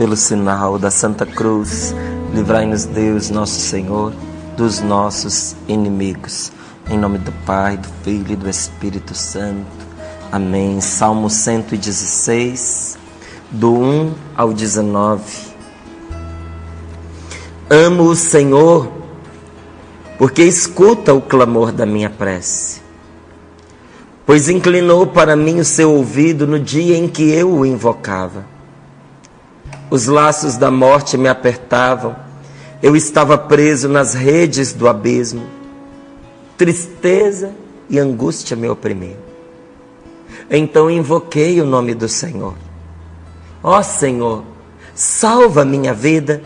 pelo sinal da Santa Cruz, livrai-nos Deus, nosso Senhor, dos nossos inimigos. Em nome do Pai, do Filho e do Espírito Santo. Amém. Salmo 116, do 1 ao 19. Amo o Senhor, porque escuta o clamor da minha prece. Pois inclinou para mim o seu ouvido no dia em que eu o invocava. Os laços da morte me apertavam. Eu estava preso nas redes do abismo. Tristeza e angústia me oprimiam. Então invoquei o nome do Senhor. Ó oh, Senhor, salva minha vida.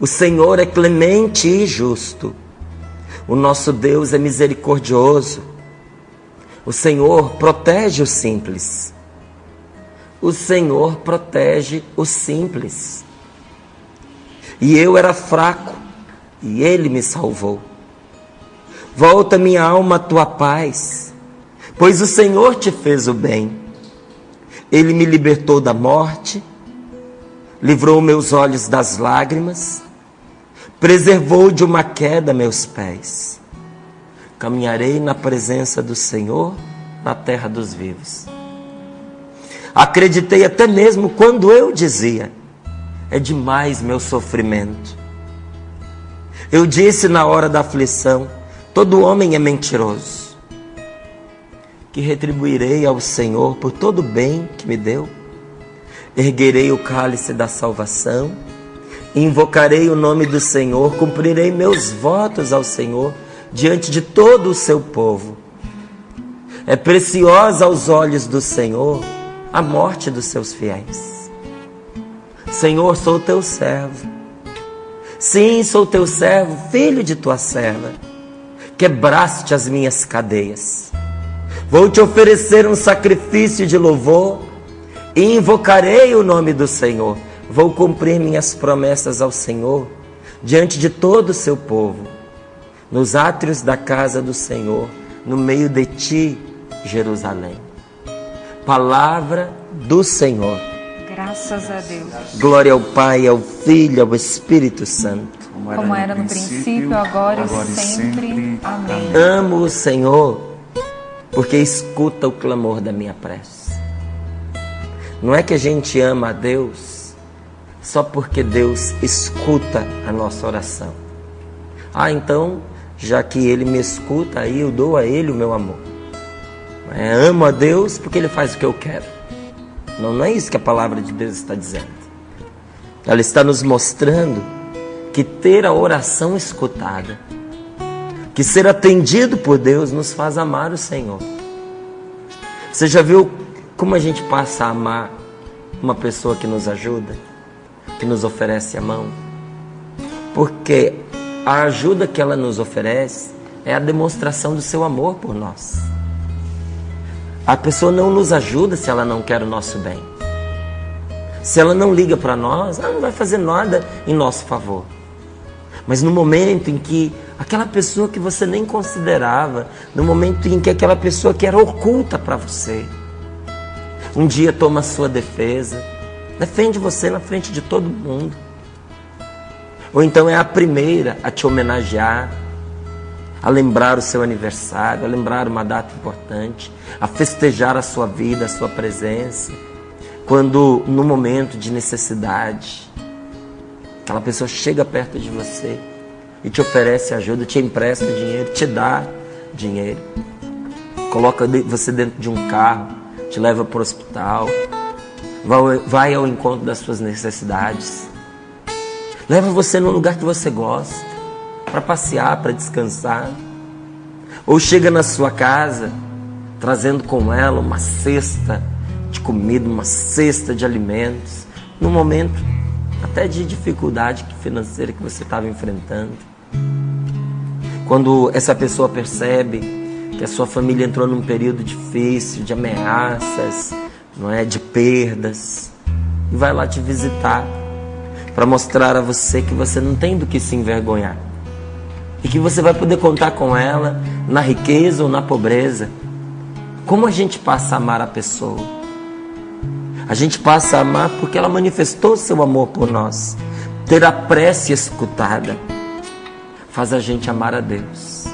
O Senhor é clemente e justo. O nosso Deus é misericordioso. O Senhor protege os simples o Senhor protege os simples. E eu era fraco, e Ele me salvou. Volta, minha alma, a tua paz, pois o Senhor te fez o bem. Ele me libertou da morte, livrou meus olhos das lágrimas, preservou de uma queda meus pés. Caminharei na presença do Senhor na terra dos vivos. Acreditei até mesmo quando eu dizia: é demais meu sofrimento. Eu disse na hora da aflição: todo homem é mentiroso. Que retribuirei ao Senhor por todo o bem que me deu. Erguerei o cálice da salvação, invocarei o nome do Senhor, cumprirei meus votos ao Senhor diante de todo o seu povo. É preciosa aos olhos do Senhor a morte dos seus fiéis. Senhor, sou teu servo. Sim, sou teu servo, filho de tua serva. Quebraste as minhas cadeias. Vou te oferecer um sacrifício de louvor e invocarei o nome do Senhor. Vou cumprir minhas promessas ao Senhor diante de todo o seu povo, nos átrios da casa do Senhor, no meio de ti, Jerusalém. Palavra do Senhor. Graças a Deus. Glória ao Pai, ao Filho, ao Espírito Santo. Como era, Como era no, princípio, agora, agora e sempre. sempre. Amém. Amo o Senhor, porque escuta o clamor da minha prece. Não é que a gente ama a Deus só porque Deus escuta a nossa oração. Ah, então, já que Ele me escuta, aí eu dou a Ele o meu amor. É, amo a Deus porque Ele faz o que eu quero. Não, não é isso que a palavra de Deus está dizendo. Ela está nos mostrando que ter a oração escutada, que ser atendido por Deus, nos faz amar o Senhor. Você já viu como a gente passa a amar uma pessoa que nos ajuda, que nos oferece a mão? Porque a ajuda que ela nos oferece é a demonstração do seu amor por nós. A pessoa não nos ajuda se ela não quer o nosso bem. Se ela não liga para nós, ela não vai fazer nada em nosso favor. Mas no momento em que aquela pessoa que você nem considerava, no momento em que aquela pessoa que era oculta para você, um dia toma sua defesa, defende você na frente de todo mundo. Ou então é a primeira a te homenagear, a lembrar o seu aniversário, a lembrar uma data importante, a festejar a sua vida, a sua presença. Quando no momento de necessidade, aquela pessoa chega perto de você e te oferece ajuda, te empresta dinheiro, te dá dinheiro, coloca você dentro de um carro, te leva para o hospital, vai ao encontro das suas necessidades, leva você num lugar que você gosta para passear, para descansar. Ou chega na sua casa trazendo com ela uma cesta de comida, uma cesta de alimentos, no momento até de dificuldade financeira que você estava enfrentando. Quando essa pessoa percebe que a sua família entrou num período difícil, de ameaças, não é, de perdas, e vai lá te visitar para mostrar a você que você não tem do que se envergonhar e que você vai poder contar com ela na riqueza ou na pobreza. Como a gente passa a amar a pessoa? A gente passa a amar porque ela manifestou seu amor por nós. Ter a prece escutada faz a gente amar a Deus.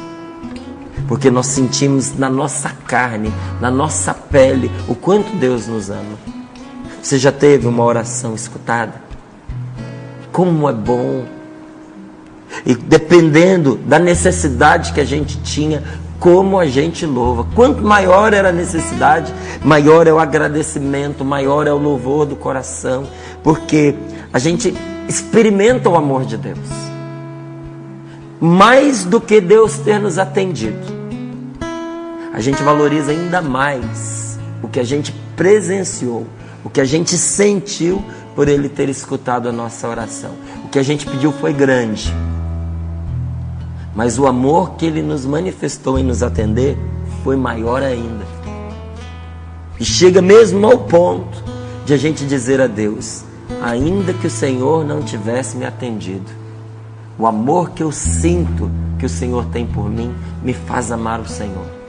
Porque nós sentimos na nossa carne, na nossa pele, o quanto Deus nos ama. Você já teve uma oração escutada? Como é bom. E dependendo da necessidade que a gente tinha, como a gente louva. Quanto maior era a necessidade, maior é o agradecimento, maior é o louvor do coração, porque a gente experimenta o amor de Deus. Mais do que Deus ter nos atendido, a gente valoriza ainda mais o que a gente presenciou, o que a gente sentiu por Ele ter escutado a nossa oração. O que a gente pediu foi grande mas o amor que ele nos manifestou em nos atender foi maior ainda. E chega mesmo ao ponto de a gente dizer a Deus: ainda que o Senhor não tivesse me atendido, o amor que eu sinto que o Senhor tem por mim me faz amar o Senhor.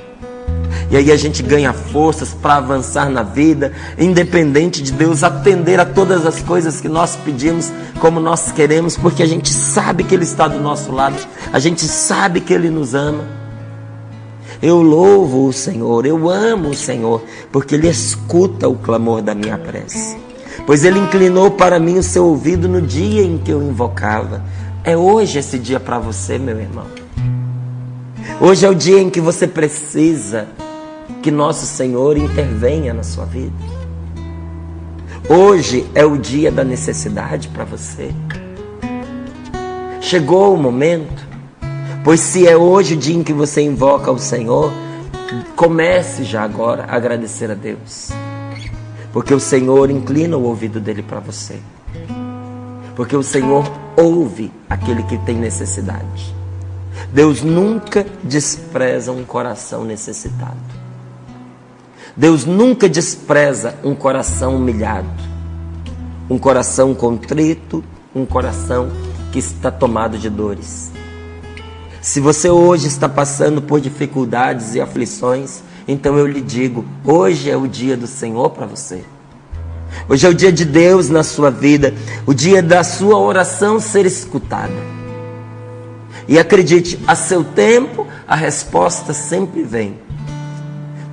E aí a gente ganha forças para avançar na vida, independente de Deus atender a todas as coisas que nós pedimos, como nós queremos, porque a gente sabe que Ele está do nosso lado, a gente sabe que Ele nos ama. Eu louvo o Senhor, eu amo o Senhor, porque Ele escuta o clamor da minha prece. Pois Ele inclinou para mim o seu ouvido no dia em que eu invocava. É hoje esse dia para você, meu irmão. Hoje é o dia em que você precisa que nosso Senhor intervenha na sua vida. Hoje é o dia da necessidade para você. Chegou o momento, pois se é hoje o dia em que você invoca o Senhor, comece já agora a agradecer a Deus. Porque o Senhor inclina o ouvido dele para você. Porque o Senhor ouve aquele que tem necessidade. Deus nunca despreza um coração necessitado. Deus nunca despreza um coração humilhado, um coração contrito, um coração que está tomado de dores. Se você hoje está passando por dificuldades e aflições, então eu lhe digo: hoje é o dia do Senhor para você. Hoje é o dia de Deus na sua vida, o dia da sua oração ser escutada. E acredite, a seu tempo a resposta sempre vem.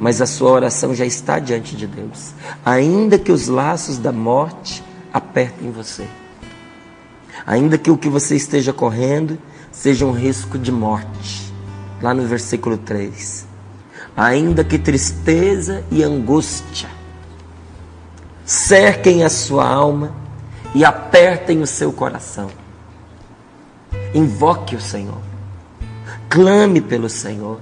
Mas a sua oração já está diante de Deus. Ainda que os laços da morte apertem você. Ainda que o que você esteja correndo seja um risco de morte. Lá no versículo 3. Ainda que tristeza e angústia cerquem a sua alma e apertem o seu coração Invoque o Senhor. Clame pelo Senhor.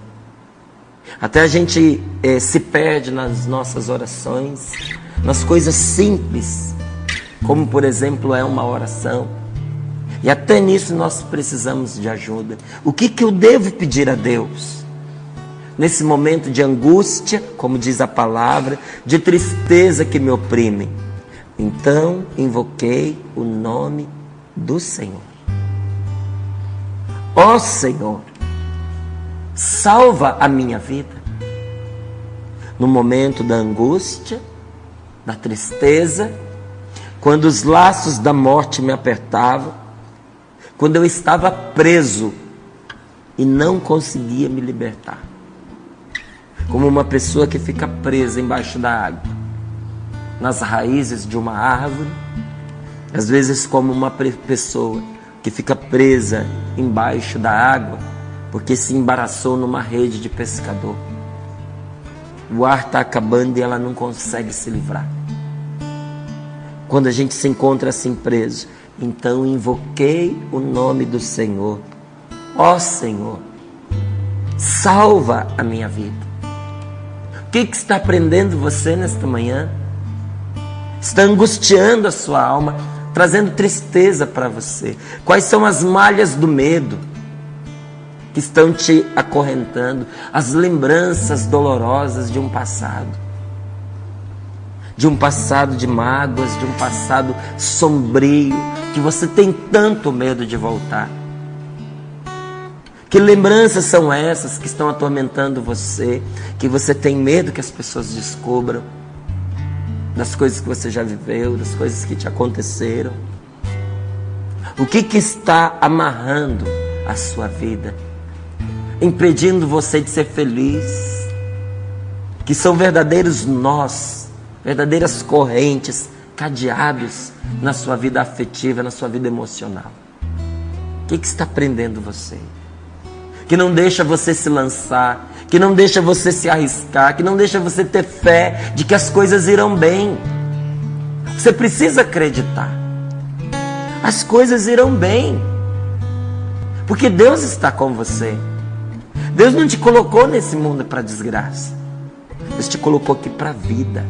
Até a gente eh, se perde nas nossas orações, nas coisas simples, como por exemplo é uma oração. E até nisso nós precisamos de ajuda. O que, que eu devo pedir a Deus? Nesse momento de angústia, como diz a palavra, de tristeza que me oprime. Então invoquei o nome do Senhor. Ó Senhor, salva a minha vida. No momento da angústia, da tristeza, quando os laços da morte me apertavam, quando eu estava preso e não conseguia me libertar. Como uma pessoa que fica presa embaixo da água, nas raízes de uma árvore, às vezes como uma pessoa que fica presa embaixo da água porque se embaraçou numa rede de pescador. O ar está acabando e ela não consegue se livrar. Quando a gente se encontra assim preso, então invoquei o nome do Senhor. Ó oh, Senhor, salva a minha vida. O que, que está prendendo você nesta manhã? Está angustiando a sua alma trazendo tristeza para você? Quais são as malhas do medo que estão te acorrentando? As lembranças dolorosas de um passado. De um passado de mágoas, de um passado sombrio, que você tem tanto medo de voltar. Que lembranças são essas que estão atormentando você, que você tem medo que as pessoas descubram? das coisas que você já viveu, das coisas que te aconteceram. O que, que está amarrando a sua vida, impedindo você de ser feliz? Que são verdadeiros nós, verdadeiras correntes, cadeados na sua vida afetiva, na sua vida emocional. O que, que está prendendo você? Que não deixa você se lançar, que não deixa você se arriscar, que não deixa você ter fé de que as coisas irão bem. Você precisa acreditar as coisas irão bem. Porque Deus está com você. Deus não te colocou nesse mundo para desgraça. Deus te colocou aqui para a vida.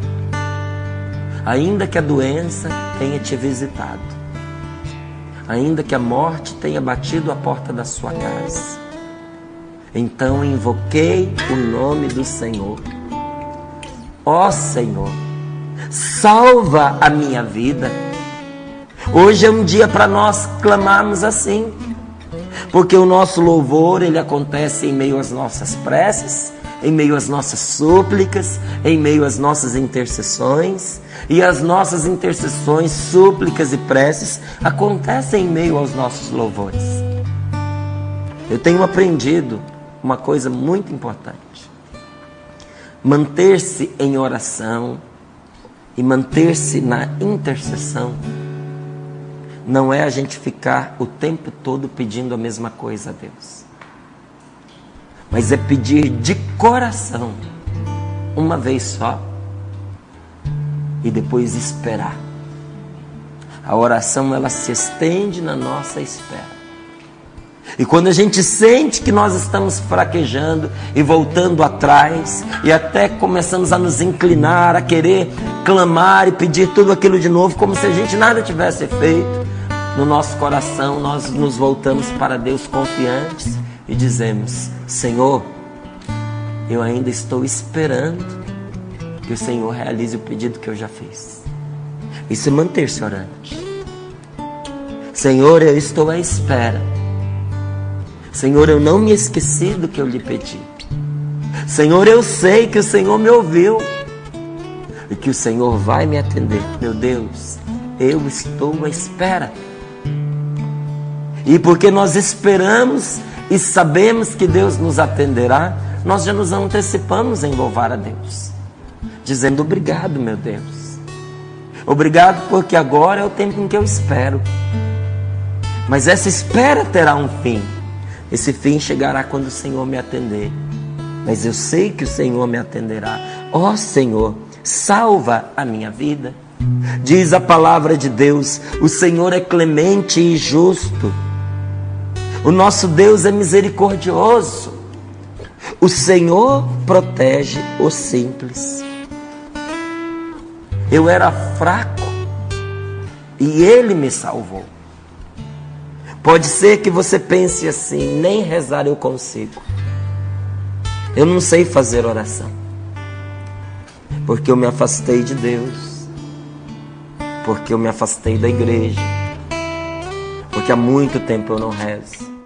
Ainda que a doença tenha te visitado. Ainda que a morte tenha batido a porta da sua casa. Então invoquei o nome do Senhor. Ó Senhor, salva a minha vida Hoje é um dia para nós clamarmos assim. Porque o nosso louvor, ele acontece em meio às nossas preces, em meio às nossas súplicas, em meio às nossas intercessões, e as nossas intercessões, súplicas e preces acontecem em meio aos nossos louvores. Eu tenho aprendido uma coisa muito importante: manter-se em oração e manter-se na intercessão não é a gente ficar o tempo todo pedindo a mesma coisa a Deus, mas é pedir de coração, uma vez só, e depois esperar. A oração ela se estende na nossa espera. E quando a gente sente que nós estamos fraquejando e voltando atrás, e até começamos a nos inclinar, a querer clamar e pedir tudo aquilo de novo, como se a gente nada tivesse feito, no nosso coração nós nos voltamos para Deus confiantes e dizemos: Senhor, eu ainda estou esperando que o Senhor realize o pedido que eu já fiz. Isso é manter-se orante. Senhor, eu estou à espera. Senhor, eu não me esqueci do que eu lhe pedi. Senhor, eu sei que o Senhor me ouviu e que o Senhor vai me atender. Meu Deus, eu estou à espera. E porque nós esperamos e sabemos que Deus nos atenderá, nós já nos antecipamos em louvar a Deus, dizendo obrigado, meu Deus. Obrigado porque agora é o tempo em que eu espero. Mas essa espera terá um fim. Esse fim chegará quando o Senhor me atender. Mas eu sei que o Senhor me atenderá. Ó oh, Senhor, salva a minha vida. Diz a palavra de Deus: o Senhor é clemente e justo o nosso Deus é misericordioso. O Senhor protege os simples. Eu era fraco e Ele me salvou. Pode ser que você pense assim: nem rezar eu consigo. Eu não sei fazer oração. Porque eu me afastei de Deus. Porque eu me afastei da igreja. Porque há muito tempo eu não rezo.